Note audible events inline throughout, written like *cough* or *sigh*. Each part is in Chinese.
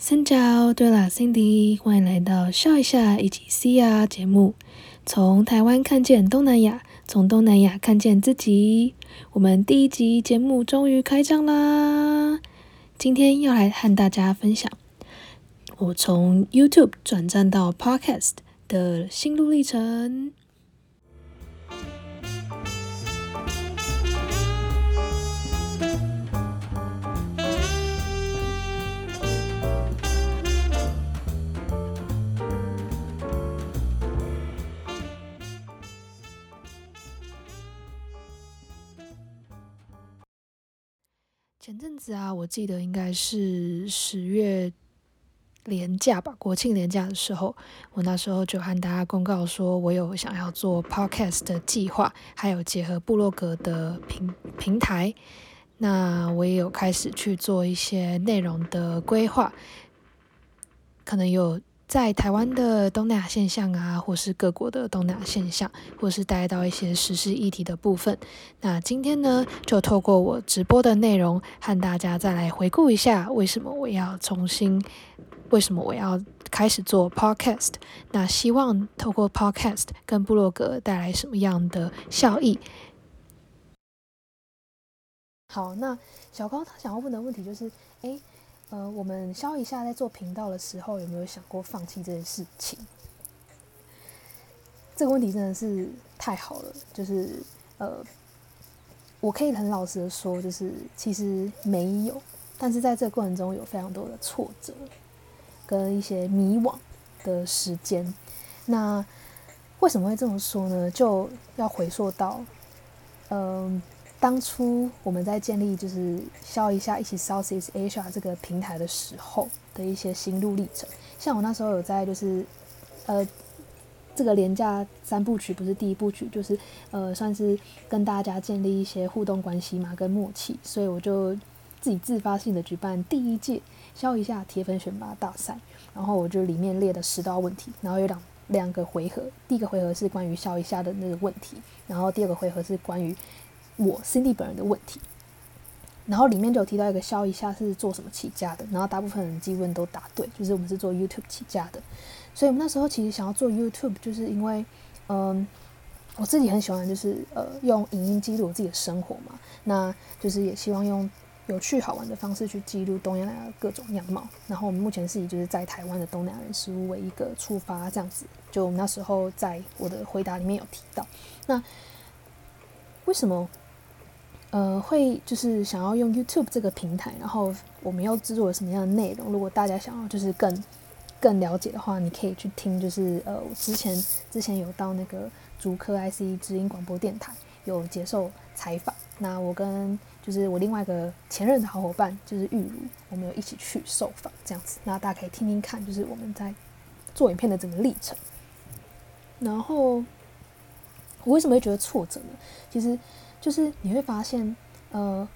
三角对了，Cindy，欢迎来到笑一下一起 C R 节目。从台湾看见东南亚，从东南亚看见自己。我们第一集节目终于开张啦！今天要来和大家分享我从 YouTube 转战到 Podcast 的心路历程。前阵子啊，我记得应该是十月连假吧，国庆连假的时候，我那时候就和大家公告说，我有想要做 podcast 的计划，还有结合部落格的平平台。那我也有开始去做一些内容的规划，可能有。在台湾的东南亚现象啊，或是各国的东南亚现象，或是带到一些时事议题的部分。那今天呢，就透过我直播的内容，和大家再来回顾一下，为什么我要重新，为什么我要开始做 podcast。那希望透过 podcast 跟部落格带来什么样的效益？好，那小高他想要问的问题就是，哎。呃，我们消一下，在做频道的时候，有没有想过放弃这件事情？这个问题真的是太好了，就是呃，我可以很老实的说，就是其实没有，但是在这个过程中有非常多的挫折跟一些迷惘的时间。那为什么会这么说呢？就要回溯到，嗯。当初我们在建立就是消一下一起 Southeast Asia 这个平台的时候的一些心路历程，像我那时候有在就是呃这个廉价三部曲不是第一部曲，就是呃算是跟大家建立一些互动关系嘛，跟默契，所以我就自己自发性的举办第一届消一下铁粉选拔大赛，然后我就里面列了十道问题，然后有两两个回合，第一个回合是关于消一下的那个问题，然后第二个回合是关于。我 Cindy 本人的问题，然后里面就有提到一个消一下是做什么起家的，然后大部分人基本都答对，就是我们是做 YouTube 起家的，所以我们那时候其实想要做 YouTube，就是因为，嗯，我自己很喜欢就是呃用影音记录我自己的生活嘛，那就是也希望用有趣好玩的方式去记录东南亚各种样貌，然后我们目前是以就是在台湾的东南亚人事物为一个出发这样子，就我们那时候在我的回答里面有提到，那为什么？呃，会就是想要用 YouTube 这个平台，然后我们要制作什么样的内容？如果大家想要就是更更了解的话，你可以去听，就是呃，我之前之前有到那个竹科 IC 知音广播电台有接受采访，那我跟就是我另外一个前任的好伙伴就是玉如，我们有一起去受访这样子，那大家可以听听看，就是我们在做影片的整个历程。然后我为什么会觉得挫折呢？其实。就是你会发现，呃，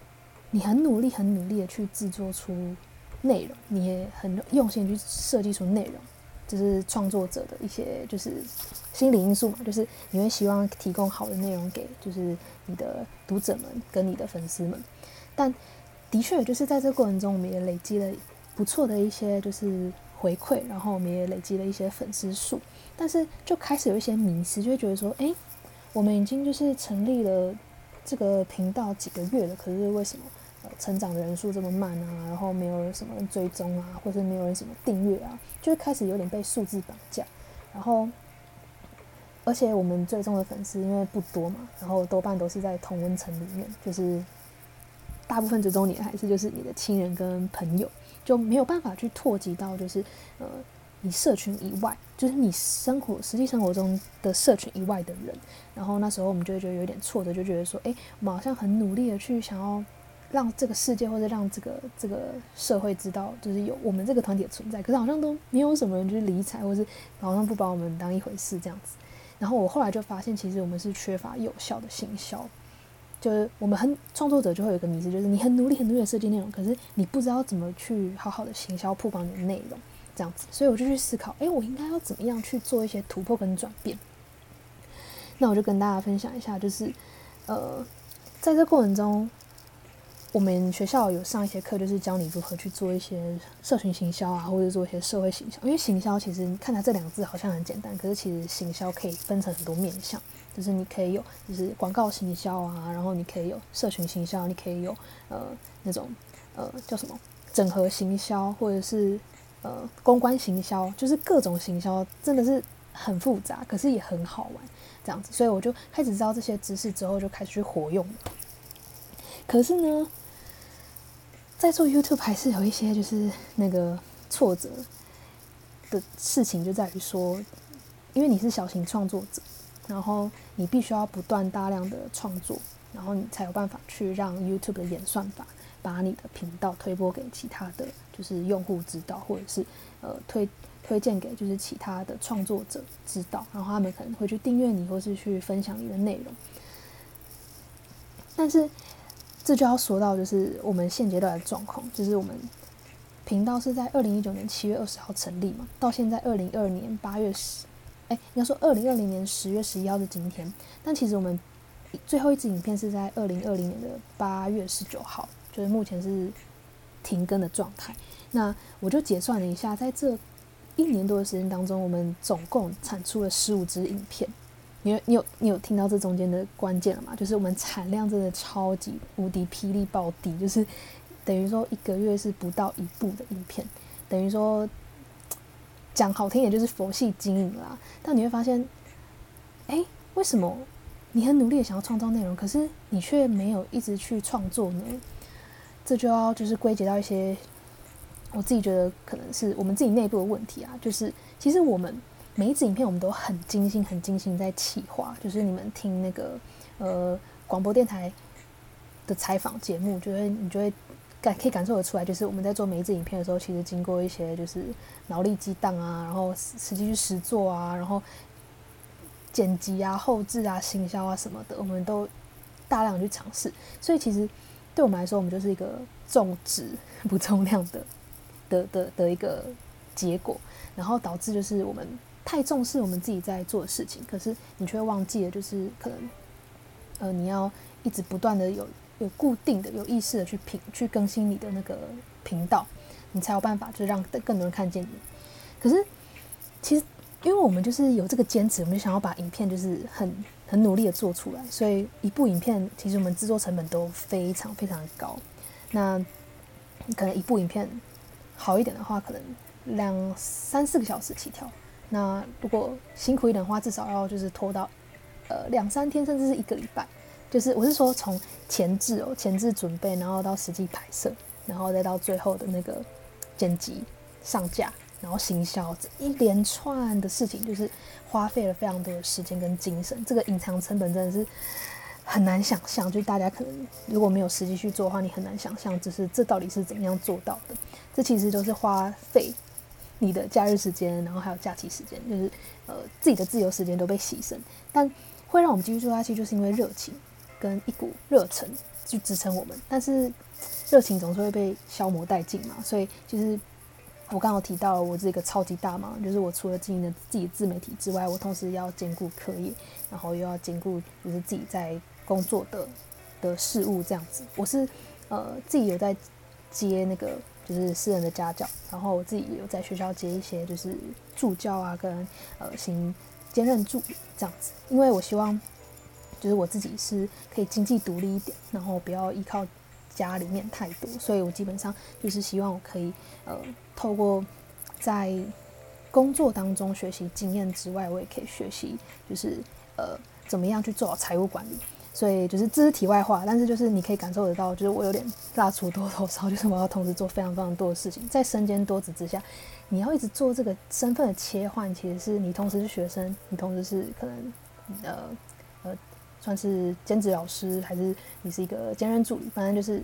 你很努力、很努力的去制作出内容，你也很用心去设计出内容，就是创作者的一些就是心理因素嘛，就是你会希望提供好的内容给就是你的读者们跟你的粉丝们。但的确，就是在这过程中，我们也累积了不错的一些就是回馈，然后我们也累积了一些粉丝数，但是就开始有一些迷失，就会觉得说，哎，我们已经就是成立了。这个频道几个月了，可是为什么呃成长的人数这么慢啊？然后没有什么人追踪啊，或者没有人什么订阅啊，就开始有点被数字绑架。然后，而且我们追踪的粉丝因为不多嘛，然后多半都是在同温层里面，就是大部分追踪你还是就是你的亲人跟朋友，就没有办法去拓及到就是呃。你社群以外，就是你生活实际生活中的社群以外的人，然后那时候我们就会觉得有点挫折，就觉得说，哎，我们好像很努力的去想要让这个世界或者让这个这个社会知道，就是有我们这个团体的存在，可是好像都没有什么人去理睬，或是好像不把我们当一回事这样子。然后我后来就发现，其实我们是缺乏有效的行销，就是我们很创作者就会有一个迷思，就是你很努力很努力的设计内容，可是你不知道怎么去好好的行销曝光你的内容。这样子，所以我就去思考，哎，我应该要怎么样去做一些突破跟转变？那我就跟大家分享一下，就是，呃，在这过程中，我们学校有上一些课，就是教你如何去做一些社群行销啊，或者做一些社会行销。因为行销其实你看它这两个字好像很简单，可是其实行销可以分成很多面向，就是你可以有就是广告行销啊，然后你可以有社群行销，你可以有呃那种呃叫什么整合行销，或者是呃公关行销，就是各种行销真的是很复杂，可是也很好玩这样子。所以我就开始知道这些知识之后，就开始去活用。可是呢？在做 YouTube 还是有一些就是那个挫折的事情，就在于说，因为你是小型创作者，然后你必须要不断大量的创作，然后你才有办法去让 YouTube 的演算法把你的频道推播给其他的就是用户知道，或者是呃推推荐给就是其他的创作者知道，然后他们可能会去订阅你，或是去分享你的内容，但是。这就要说到，就是我们现阶段的状况，就是我们频道是在二零一九年七月二十号成立嘛，到现在二零二二年八月十，哎，应该说二零二零年十月十一号是今天，但其实我们最后一支影片是在二零二零年的八月十九号，就是目前是停更的状态。那我就结算了一下，在这一年多的时间当中，我们总共产出了十五支影片。你有你有你有听到这中间的关键了吗？就是我们产量真的超级无敌霹雳暴低，就是等于说一个月是不到一部的影片，等于说讲好听点就是佛系经营啦。但你会发现，哎，为什么你很努力的想要创造内容，可是你却没有一直去创作呢？这就要就是归结到一些我自己觉得可能是我们自己内部的问题啊，就是其实我们。每一支影片我们都很精心、很精心在企划，就是你们听那个呃广播电台的采访节目，就会你就会感可以感受得出来，就是我们在做每一支影片的时候，其实经过一些就是脑力激荡啊，然后实际去实做啊，然后剪辑啊、后置啊、行销啊什么的，我们都大量去尝试。所以其实对我们来说，我们就是一个重质 *laughs* 不重量的的的的一个结果，然后导致就是我们。太重视我们自己在做的事情，可是你却忘记了，就是可能，呃，你要一直不断的有有固定的、有意识的去评、去更新你的那个频道，你才有办法就让更多人看见你。可是，其实因为我们就是有这个坚持，我们就想要把影片就是很很努力的做出来，所以一部影片其实我们制作成本都非常非常的高。那可能一部影片好一点的话，可能两三四个小时起跳。那如果辛苦一点的话，至少要就是拖到，呃两三天，甚至是一个礼拜。就是我是说从前置哦，前置准备，然后到实际拍摄，然后再到最后的那个剪辑、上架，然后行销，这一连串的事情，就是花费了非常多的时间跟精神。这个隐藏成本真的是很难想象，就大家可能如果没有实际去做的话，你很难想象，就是这到底是怎么样做到的。这其实都是花费。你的假日时间，然后还有假期时间，就是呃自己的自由时间都被牺牲，但会让我们继续做下去，就是因为热情跟一股热忱去支撑我们。但是热情总是会被消磨殆尽嘛，所以就是我刚刚提到了我这个超级大忙，就是我除了经营的自己自媒体之外，我同时要兼顾课业，然后又要兼顾就是自己在工作的的事物这样子。我是呃自己有在接那个。就是私人的家教，然后我自己也有在学校接一些就是助教啊，跟呃行兼任助理这样子，因为我希望就是我自己是可以经济独立一点，然后不要依靠家里面太多，所以我基本上就是希望我可以呃透过在工作当中学习经验之外，我也可以学习就是呃怎么样去做好财务管理。所以就是这是题外话，但是就是你可以感受得到，就是我有点蜡烛多头烧，*laughs* 就是我要同时做非常非常多的事情，在身兼多职之下，你要一直做这个身份的切换，其实是你同时是学生，你同时是可能呃算是兼职老师，还是你是一个兼任助理，反正就是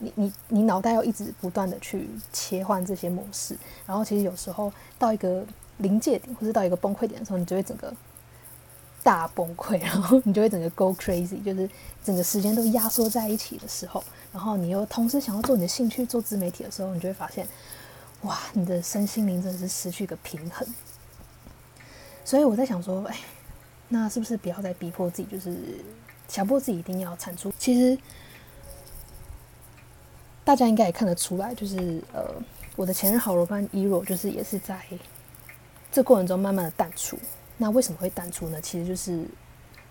你你你脑袋要一直不断的去切换这些模式，然后其实有时候到一个临界点或者到一个崩溃点的时候，你就会整个。大崩溃，然后你就会整个 go crazy，就是整个时间都压缩在一起的时候，然后你又同时想要做你的兴趣，做自媒体的时候，你就会发现，哇，你的身心灵真的是失去一个平衡。所以我在想说，哎，那是不是不要再逼迫自己，就是强迫自己一定要产出？其实大家应该也看得出来，就是呃，我的前任好伙伴伊若，就是也是在这过程中慢慢的淡出。那为什么会淡出呢？其实就是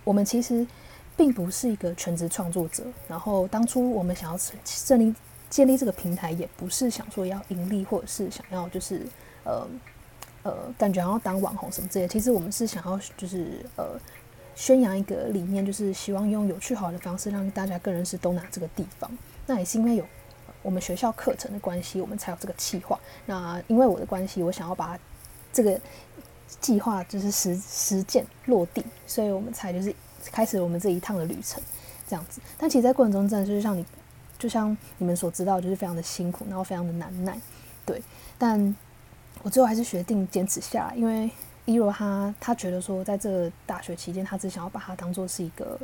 我们其实并不是一个全职创作者，然后当初我们想要建立建立这个平台，也不是想说要盈利，或者是想要就是呃呃，感觉要当网红什么之类。其实我们是想要就是呃。宣扬一个理念，就是希望用有趣好的方式让大家更认识东南这个地方。那也是因为有我们学校课程的关系，我们才有这个计划。那因为我的关系，我想要把这个计划就是实实践落地，所以我们才就是开始我们这一趟的旅程这样子。但其实，在过程中，真的就是像你，就像你们所知道，就是非常的辛苦，然后非常的难耐。对，但我最后还是决定坚持下来，因为。伊若他他觉得说，在这个大学期间，他只想要把它当做是一个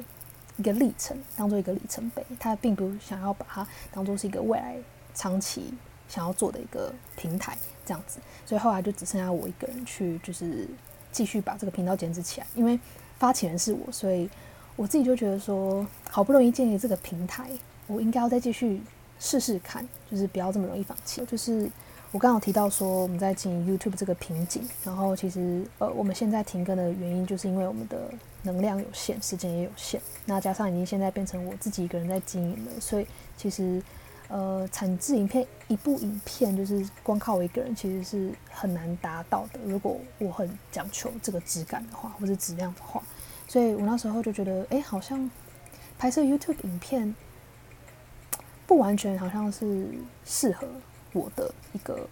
一个历程，当做一个里程碑。他并不想要把它当做是一个未来长期想要做的一个平台这样子。所以后来就只剩下我一个人去，就是继续把这个频道坚持起来。因为发起人是我，所以我自己就觉得说，好不容易建立这个平台，我应该要再继续试试看，就是不要这么容易放弃，就是。我刚好提到说我们在经营 YouTube 这个瓶颈，然后其实呃我们现在停更的原因就是因为我们的能量有限，时间也有限，那加上已经现在变成我自己一个人在经营了，所以其实呃产制影片一部影片就是光靠我一个人其实是很难达到的。如果我很讲求这个质感的话，或者质量的话，所以我那时候就觉得哎好像拍摄 YouTube 影片不完全好像是适合。我的一个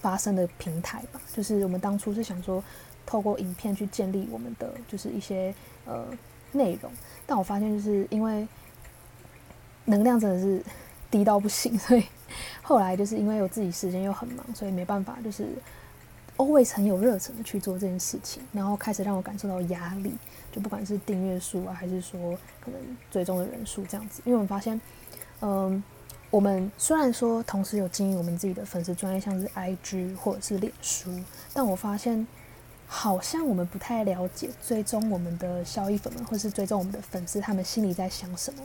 发声的平台吧，就是我们当初是想说，透过影片去建立我们的就是一些呃内容，但我发现就是因为能量真的是低到不行，*laughs* 所以后来就是因为我自己时间又很忙，所以没办法就是 always 很有热忱的去做这件事情，然后开始让我感受到压力，就不管是订阅数啊，还是说可能追踪的人数这样子，因为我们发现，嗯。我们虽然说同时有经营我们自己的粉丝专业，像是 IG 或者是脸书，但我发现好像我们不太了解追踪我们的消益粉们，或是追踪我们的粉丝，他们心里在想什么。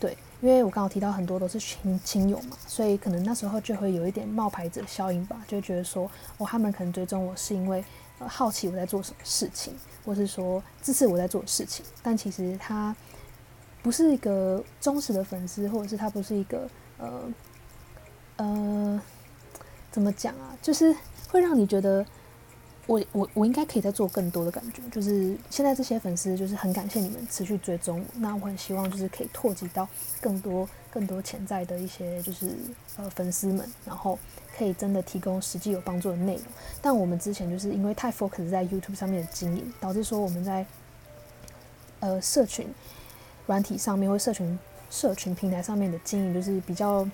对，因为我刚好提到很多都是亲亲友嘛，所以可能那时候就会有一点冒牌者效应吧，就觉得说，哦，他们可能追踪我是因为呃好奇我在做什么事情，或是说支持我在做的事情，但其实他不是一个忠实的粉丝，或者是他不是一个。呃，呃，怎么讲啊？就是会让你觉得，我我我应该可以再做更多的感觉。就是现在这些粉丝，就是很感谢你们持续追踪。那我很希望就是可以拓及到更多更多潜在的一些就是呃粉丝们，然后可以真的提供实际有帮助的内容。但我们之前就是因为太 focus 在 YouTube 上面的经营，导致说我们在呃社群软体上面或社群。社群平台上面的经营就是比较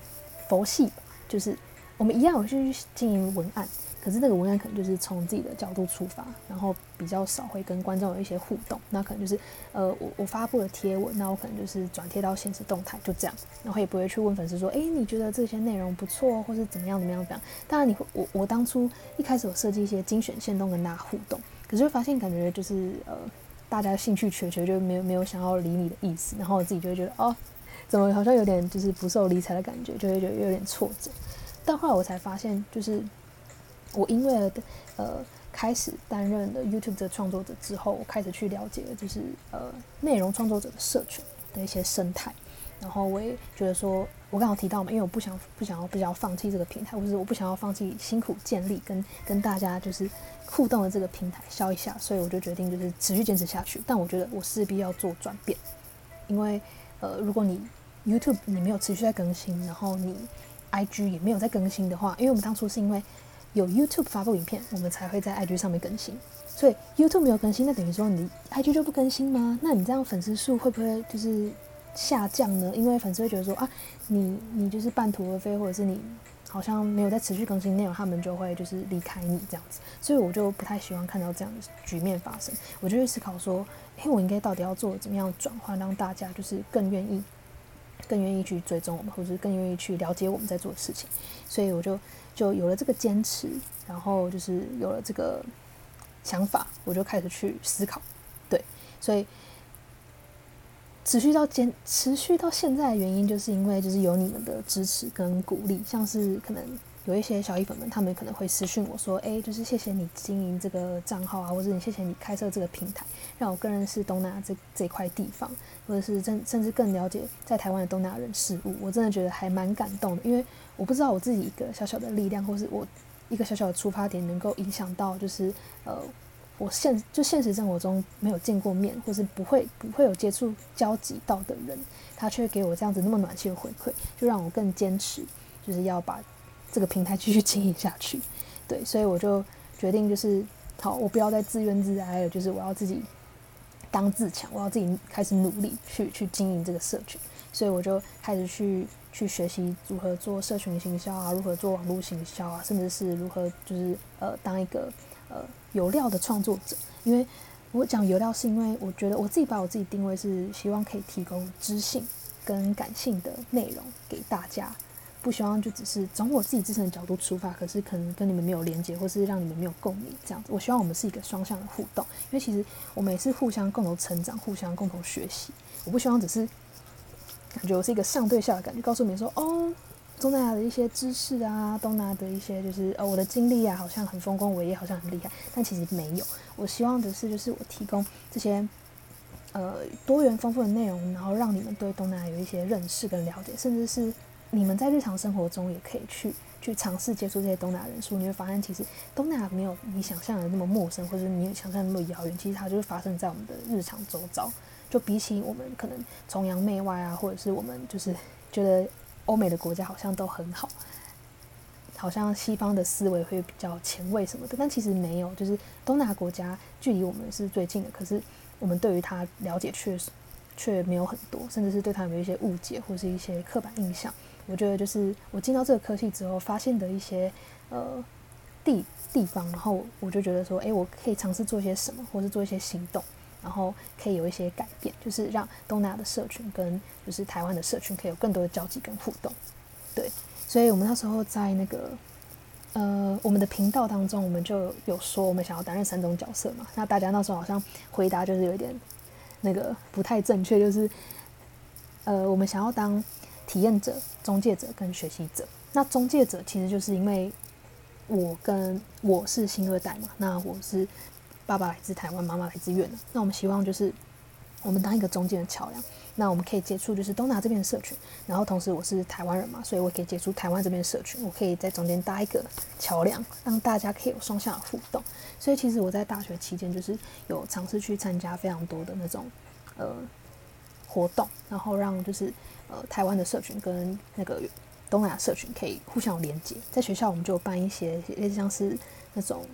佛系吧，就是我们一样有去经营文案，可是那个文案可能就是从自己的角度出发，然后比较少会跟观众有一些互动。那可能就是呃，我我发布了贴文，那我可能就是转贴到现实动态，就这样，然后也不会去问粉丝说，哎，你觉得这些内容不错，或是怎么样怎么样怎么样？当然，你会我我当初一开始有设计一些精选线动跟大家互动，可是会发现感觉就是呃，大家兴趣缺缺，就没有没有想要理你的意思，然后我自己就会觉得哦。怎么好像有点就是不受理睬的感觉，就会觉得有点挫折。但后来我才发现，就是我因为呃开始担任了 YouTube 的创作者之后，我开始去了解了就是呃内容创作者的社群的一些生态。然后我也觉得说，我刚好提到嘛，因为我不想不想要不想要放弃这个平台，或者我不想要放弃辛苦建立跟跟大家就是互动的这个平台消一下，所以我就决定就是持续坚持下去。但我觉得我势必要做转变，因为呃如果你 YouTube 你没有持续在更新，然后你 IG 也没有在更新的话，因为我们当初是因为有 YouTube 发布影片，我们才会在 IG 上面更新。所以 YouTube 没有更新，那等于说你 IG 就不更新吗？那你这样粉丝数会不会就是下降呢？因为粉丝会觉得说啊，你你就是半途而废，或者是你好像没有在持续更新内容，他们就会就是离开你这样子。所以我就不太喜欢看到这样的局面发生。我就会思考说，诶，我应该到底要做怎么样转换，让大家就是更愿意。更愿意去追踪我们，或者更愿意去了解我们在做的事情，所以我就就有了这个坚持，然后就是有了这个想法，我就开始去思考，对，所以持续到坚持续到现在的原因，就是因为就是有你们的支持跟鼓励，像是可能有一些小衣粉们，他们可能会私讯我说，哎，就是谢谢你经营这个账号啊，或者你谢谢你开设这个平台，让我更认识东南亚这这块地方，或者是甚甚至更了解在台湾的东南亚人事物，我真的觉得还蛮感动的，因为我不知道我自己一个小小的力量，或是我一个小小的出发点，能够影响到就是呃。我现就现实生活中没有见过面，或是不会不会有接触交集到的人，他却给我这样子那么暖心的回馈，就让我更坚持，就是要把这个平台继续经营下去。对，所以我就决定就是好，我不要再自怨自艾了，就是我要自己当自强，我要自己开始努力去去经营这个社群。所以我就开始去去学习如何做社群行销啊，如何做网络行销啊，甚至是如何就是呃当一个呃。有料的创作者，因为我讲有料，是因为我觉得我自己把我自己定位是希望可以提供知性跟感性的内容给大家，不希望就只是从我自己自身的角度出发，可是可能跟你们没有连接，或是让你们没有共鸣这样子。我希望我们是一个双向的互动，因为其实我们也是互相共同成长，互相共同学习。我不希望只是感觉我是一个上对下的感觉，告诉你说哦。东南亚的一些知识啊，东南亚的一些就是呃我的经历啊，好像很丰功伟业，好像很厉害，但其实没有。我希望的是，就是我提供这些呃多元丰富的内容，然后让你们对东南亚有一些认识跟了解，甚至是你们在日常生活中也可以去去尝试接触这些东南亚人数，你会发现其实东南亚没有你想象的那么陌生，或者你想象那么遥远，其实它就是发生在我们的日常周遭。就比起我们可能崇洋媚外啊，或者是我们就是觉得。欧美的国家好像都很好，好像西方的思维会比较前卫什么的，但其实没有，就是东南亚国家距离我们是最近的，可是我们对于它了解却却没有很多，甚至是对他有一些误解或是一些刻板印象。我觉得就是我进到这个科系之后发现的一些呃地地方，然后我就觉得说，哎，我可以尝试做些什么，或是做一些行动。然后可以有一些改变，就是让东南亚的社群跟就是台湾的社群可以有更多的交集跟互动，对。所以我们那时候在那个呃我们的频道当中，我们就有说我们想要担任三种角色嘛。那大家那时候好像回答就是有点那个不太正确，就是呃我们想要当体验者、中介者跟学习者。那中介者其实就是因为我跟我是新二代嘛，那我是。爸爸来自台湾，妈妈来自越南。那我们希望就是我们当一个中间的桥梁。那我们可以接触就是东南这边的社群，然后同时我是台湾人嘛，所以我可以接触台湾这边的社群。我可以在中间搭一个桥梁，让大家可以有双向的互动。所以其实我在大学期间就是有尝试去参加非常多的那种呃活动，然后让就是呃台湾的社群跟那个东南亚社群可以互相连接。在学校我们就办一些类似像是那种。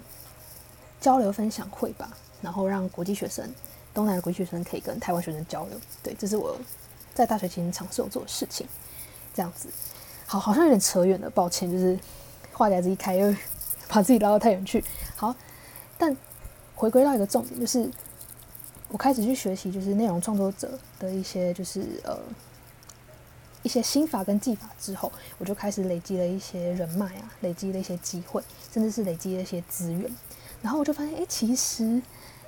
交流分享会吧，然后让国际学生、东南亚国际学生可以跟台湾学生交流。对，这是我在大学期间尝试做的事情。这样子，好，好像有点扯远了，抱歉，就是话匣子一开又 *laughs* 把自己拉到太远去。好，但回归到一个重点，就是我开始去学习，就是内容创作者的一些，就是呃一些心法跟技法之后，我就开始累积了一些人脉啊，累积了一些机会，甚至是累积了一些资源。然后我就发现，哎，其实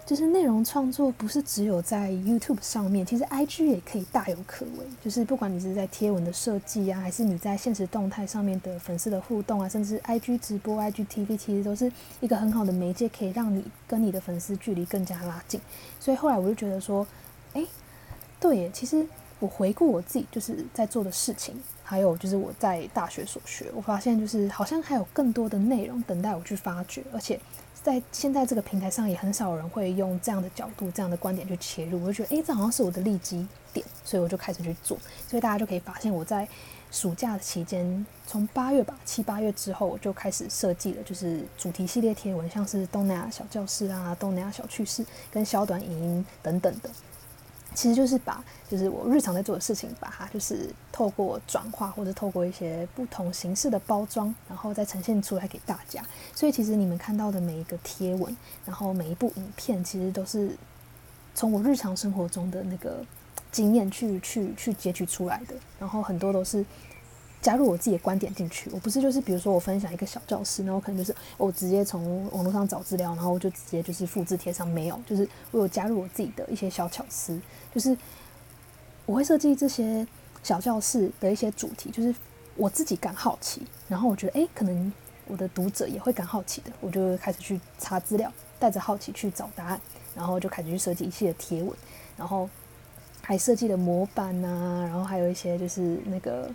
就是内容创作不是只有在 YouTube 上面，其实 IG 也可以大有可为。就是不管你是在贴文的设计啊，还是你在现实动态上面的粉丝的互动啊，甚至 IG 直播、IG TV，其实都是一个很好的媒介，可以让你跟你的粉丝距离更加拉近。所以后来我就觉得说，哎，对耶，其实我回顾我自己就是在做的事情，还有就是我在大学所学，我发现就是好像还有更多的内容等待我去发掘，而且。在现在这个平台上，也很少人会用这样的角度、这样的观点去切入。我就觉得，诶，这好像是我的利基点，所以我就开始去做。所以大家就可以发现，我在暑假的期间，从八月吧，七八月之后，我就开始设计了，就是主题系列贴文，像是东南亚小教室啊、东南亚小趣事、跟小短影音等等的。其实就是把，就是我日常在做的事情，把它就是透过转化，或者透过一些不同形式的包装，然后再呈现出来给大家。所以其实你们看到的每一个贴文，然后每一部影片，其实都是从我日常生活中的那个经验去去去截取出来的，然后很多都是。加入我自己的观点进去，我不是就是比如说我分享一个小教室，然后可能就是我直接从网络上找资料，然后我就直接就是复制贴上，没有，就是我有加入我自己的一些小巧思，就是我会设计这些小教室的一些主题，就是我自己感好奇，然后我觉得哎，可能我的读者也会感好奇的，我就开始去查资料，带着好奇去找答案，然后就开始去设计一系列贴文，然后还设计了模板呐，然后还有一些就是那个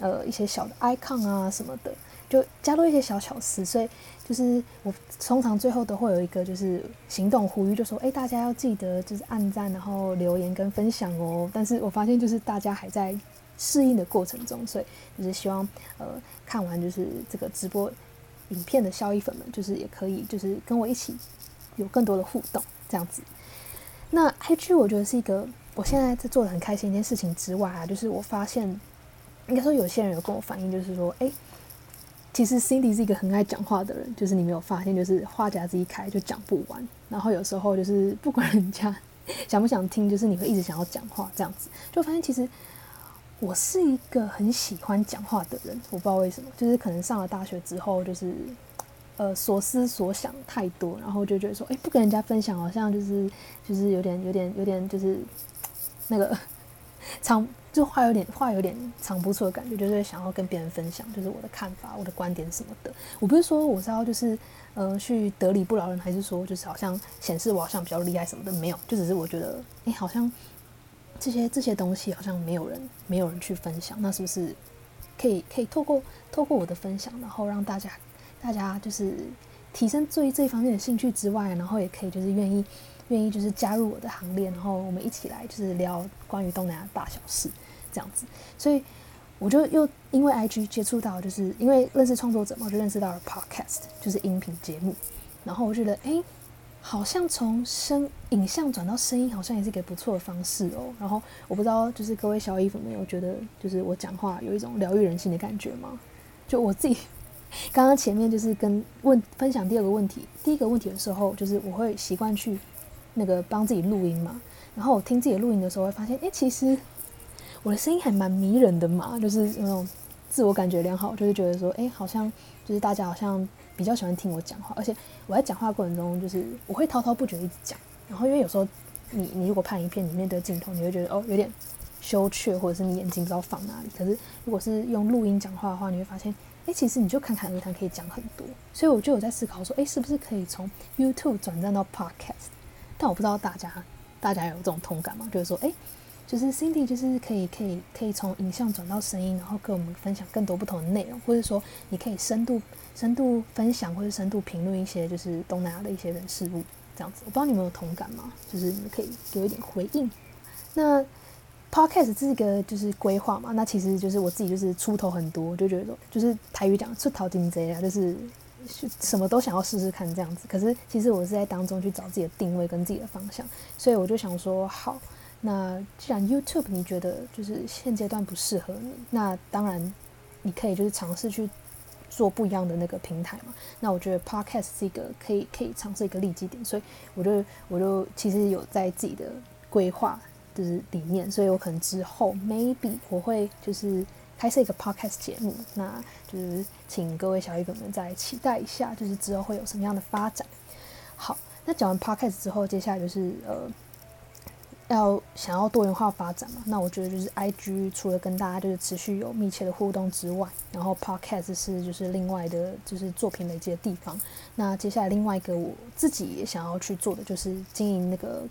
呃一些小的 icon 啊什么的。就加入一些小巧思，所以就是我通常最后都会有一个就是行动呼吁，就说哎，大家要记得就是按赞，然后留言跟分享哦。但是我发现就是大家还在适应的过程中，所以就是希望呃看完就是这个直播影片的消益粉们，就是也可以就是跟我一起有更多的互动这样子。那 IG 我觉得是一个我现在在做的很开心一件事情之外啊，就是我发现应该说有些人有跟我反映，就是说哎。其实 Cindy 是一个很爱讲话的人，就是你没有发现，就是话匣子一开就讲不完，然后有时候就是不管人家 *laughs* 想不想听，就是你会一直想要讲话这样子，就发现其实我是一个很喜欢讲话的人，我不知道为什么，就是可能上了大学之后，就是呃所思所想太多，然后就觉得说，哎，不跟人家分享，好像就是就是有点有点有点就是那个长。就话有点话有点藏不住的感觉，就是想要跟别人分享，就是我的看法、我的观点什么的。我不是说我是要就是呃去得理不饶人，还是说就是好像显示我好像比较厉害什么的，没有，就只是我觉得哎，好像这些这些东西好像没有人没有人去分享，那是不是可以可以透过透过我的分享，然后让大家大家就是提升对这一方面的兴趣之外，然后也可以就是愿意愿意就是加入我的行列，然后我们一起来就是聊关于东南亚大小事。这样子，所以我就又因为 IG 接触到，就是因为认识创作者嘛，我就认识到了 Podcast，就是音频节目。然后我觉得，哎，好像从声影像转到声音，好像也是一个不错的方式哦。然后我不知道，就是各位小衣服们有觉得，就是我讲话有一种疗愈人心的感觉吗？就我自己 *laughs* 刚刚前面就是跟问分享第二个问题，第一个问题的时候，就是我会习惯去那个帮自己录音嘛。然后我听自己录音的时候，会发现，哎，其实。我的声音还蛮迷人的嘛，就是那种自我感觉良好，就是觉得说，哎，好像就是大家好像比较喜欢听我讲话，而且我在讲话过程中，就是我会滔滔不绝一直讲，然后因为有时候你你如果拍影片，你面对镜头，你会觉得哦有点羞怯，或者是你眼睛不知道放哪里。可是如果是用录音讲话的话，你会发现，哎，其实你就侃侃而谈可以讲很多。所以我就有在思考说，哎，是不是可以从 YouTube 转战到 Podcast？但我不知道大家大家有这种同感吗？就是说，哎。就是 Cindy，就是可以可以可以从影像转到声音，然后跟我们分享更多不同的内容，或者说你可以深度深度分享或者深度评论一些就是东南亚的一些人事物这样子。我不知道你们有同感吗？就是你们可以给我一点回应。那 Podcast 这个就是规划嘛，那其实就是我自己就是出头很多，就觉得就是台语讲出头金贼啊，就是什么都想要试试看这样子。可是其实我是在当中去找自己的定位跟自己的方向，所以我就想说好。那既然 YouTube 你觉得就是现阶段不适合你，那当然你可以就是尝试去做不一样的那个平台嘛。那我觉得 Podcast 是一个可以可以尝试一个利基点，所以我就我就其实有在自己的规划就是里面，所以我可能之后 maybe 我会就是开设一个 Podcast 节目，那就是请各位小鱼粉们再期待一下，就是之后会有什么样的发展。好，那讲完 Podcast 之后，接下来就是呃。要想要多元化发展嘛？那我觉得就是 I G 除了跟大家就是持续有密切的互动之外，然后 Podcast 是就是另外的，就是作品累积的地方。那接下来另外一个我自己也想要去做的就是经营那个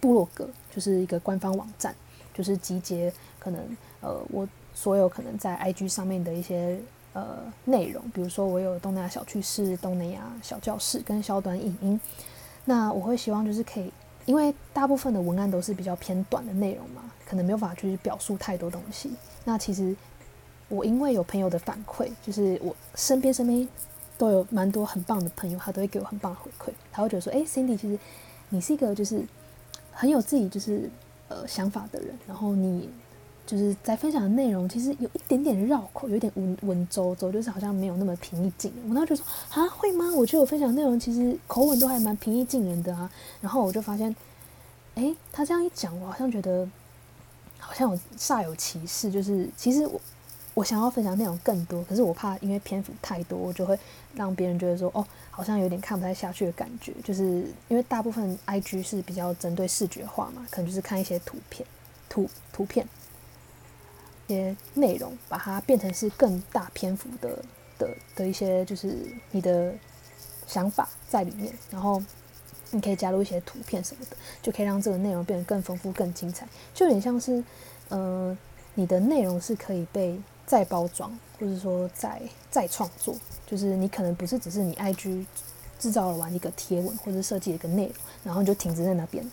部落格，就是一个官方网站，就是集结可能呃我所有可能在 I G 上面的一些呃内容，比如说我有东南亚小趣事、东南亚小教室跟小短影音。那我会希望就是可以。因为大部分的文案都是比较偏短的内容嘛，可能没有办法去表述太多东西。那其实我因为有朋友的反馈，就是我身边身边都有蛮多很棒的朋友，他都会给我很棒的回馈。他会觉得说：“哎，Cindy，其实你是一个就是很有自己就是呃想法的人，然后你。”就是在分享的内容，其实有一点点绕口，有点文文绉绉，就是好像没有那么平易近人。我那就说啊，会吗？我觉得我分享内容其实口吻都还蛮平易近人的啊。然后我就发现，哎，他这样一讲，我好像觉得好像有煞有其事。就是其实我我想要分享内容更多，可是我怕因为篇幅太多，我就会让别人觉得说哦，好像有点看不太下去的感觉。就是因为大部分 IG 是比较针对视觉化嘛，可能就是看一些图片。图图片、些内容，把它变成是更大篇幅的的的一些就是你的想法在里面，然后你可以加入一些图片什么的，就可以让这个内容变得更丰富、更精彩，就有点像是呃你的内容是可以被再包装，或者说再再创作，就是你可能不是只是你 IG 制造了完一个贴文或者设计一个内容，然后就停止在那边。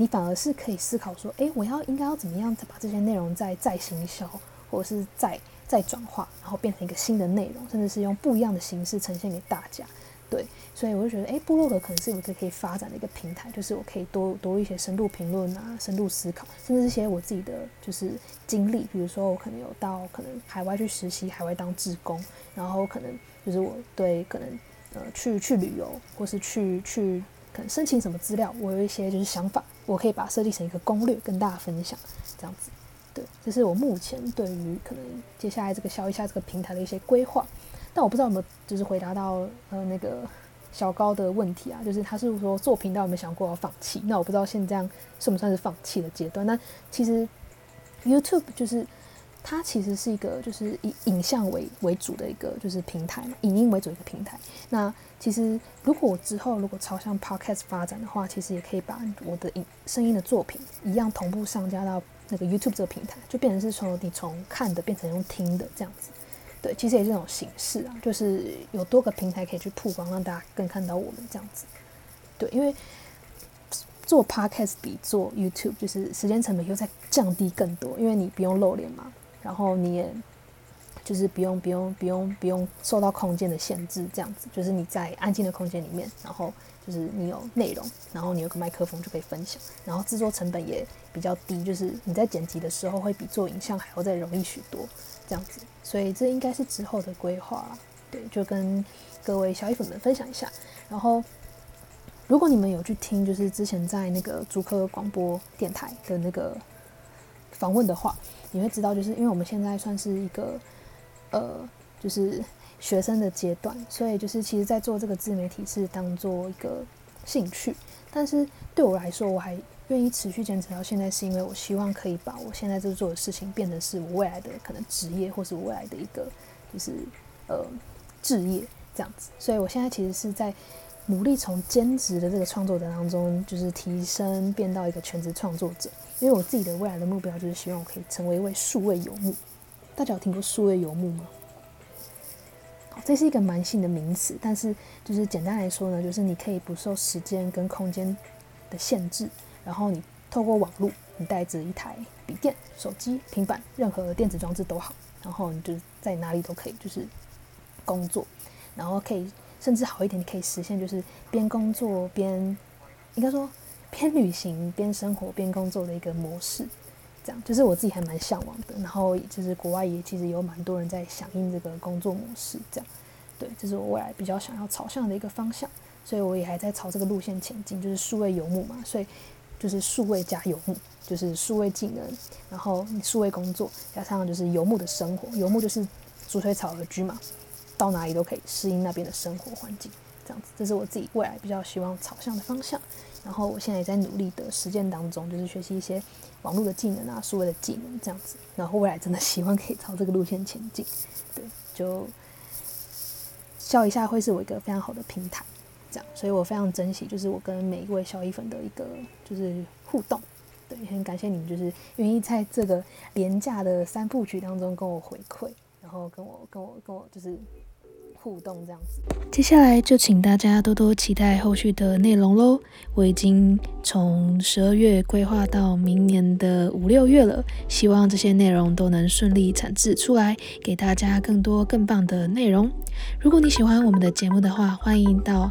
你反而是可以思考说，诶，我要应该要怎么样再把这些内容再再行销，或者是再再转化，然后变成一个新的内容，甚至是用不一样的形式呈现给大家。对，所以我就觉得，诶，部落格可能是有一个可以发展的一个平台，就是我可以多多一些深度评论啊，深度思考，甚至一些我自己的就是经历，比如说我可能有到可能海外去实习，海外当志工，然后可能就是我对可能呃去去旅游，或是去去可能申请什么资料，我有一些就是想法。我可以把它设计成一个攻略，跟大家分享，这样子，对，这是我目前对于可能接下来这个消一下这个平台的一些规划。但我不知道有没有就是回答到呃那个小高的问题啊，就是他是说做频道有没有想过要放弃？那我不知道现在算不算是放弃的阶段。那其实 YouTube 就是它其实是一个就是以影像为为主的一个就是平台，影音为主的一个平台。那其实，如果我之后如果朝向 podcast 发展的话，其实也可以把我的音声音的作品一样同步上架到那个 YouTube 这个平台，就变成是从你从看的变成用听的这样子。对，其实也是这种形式啊，就是有多个平台可以去曝光，让大家更看到我们这样子。对，因为做 podcast 比做 YouTube 就是时间成本又在降低更多，因为你不用露脸嘛，然后你也。就是不用不用不用不用受到空间的限制，这样子就是你在安静的空间里面，然后就是你有内容，然后你有个麦克风就可以分享，然后制作成本也比较低，就是你在剪辑的时候会比做影像还要再容易许多，这样子，所以这应该是之后的规划，对，就跟各位小衣粉们分享一下。然后如果你们有去听，就是之前在那个主科广播电台的那个访问的话，你会知道，就是因为我们现在算是一个。呃，就是学生的阶段，所以就是其实，在做这个自媒体是当做一个兴趣，但是对我来说，我还愿意持续坚持到现在，是因为我希望可以把我现在在做的事情变得是我未来的可能职业，或是我未来的一个就是呃置业这样子。所以我现在其实是在努力从兼职的这个创作者当中，就是提升变到一个全职创作者。因为我自己的未来的目标就是希望我可以成为一位数位游牧。大家有听过数位游牧吗？这是一个蛮新的名词，但是就是简单来说呢，就是你可以不受时间跟空间的限制，然后你透过网络，你带着一台笔电、手机、平板，任何电子装置都好，然后你就在哪里都可以，就是工作，然后可以甚至好一点，你可以实现就是边工作边应该说边旅行边生活边工作的一个模式。这样就是我自己还蛮向往的，然后就是国外也其实有蛮多人在响应这个工作模式，这样，对，这是我未来比较想要朝向的一个方向，所以我也还在朝这个路线前进，就是数位游牧嘛，所以就是数位加游牧，就是数位技能，然后数位工作加上就是游牧的生活，游牧就是逐水草而居嘛，到哪里都可以适应那边的生活环境，这样子，这是我自己未来比较希望朝向的方向。然后我现在也在努力的实践当中，就是学习一些网络的技能啊，数位的技能这样子。然后未来真的希望可以朝这个路线前进。对，就笑一下会是我一个非常好的平台，这样。所以我非常珍惜，就是我跟每一位小一粉的一个就是互动。对，很感谢你们，就是愿意在这个廉价的三部曲当中跟我回馈，然后跟我跟我跟我就是。互动这样子，接下来就请大家多多期待后续的内容喽。我已经从十二月规划到明年的五六月了，希望这些内容都能顺利产制出来，给大家更多更棒的内容。如果你喜欢我们的节目的话，欢迎到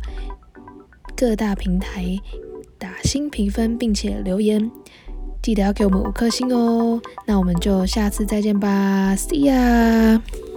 各大平台打新评分，并且留言，记得要给我们五颗星哦。那我们就下次再见吧，See ya。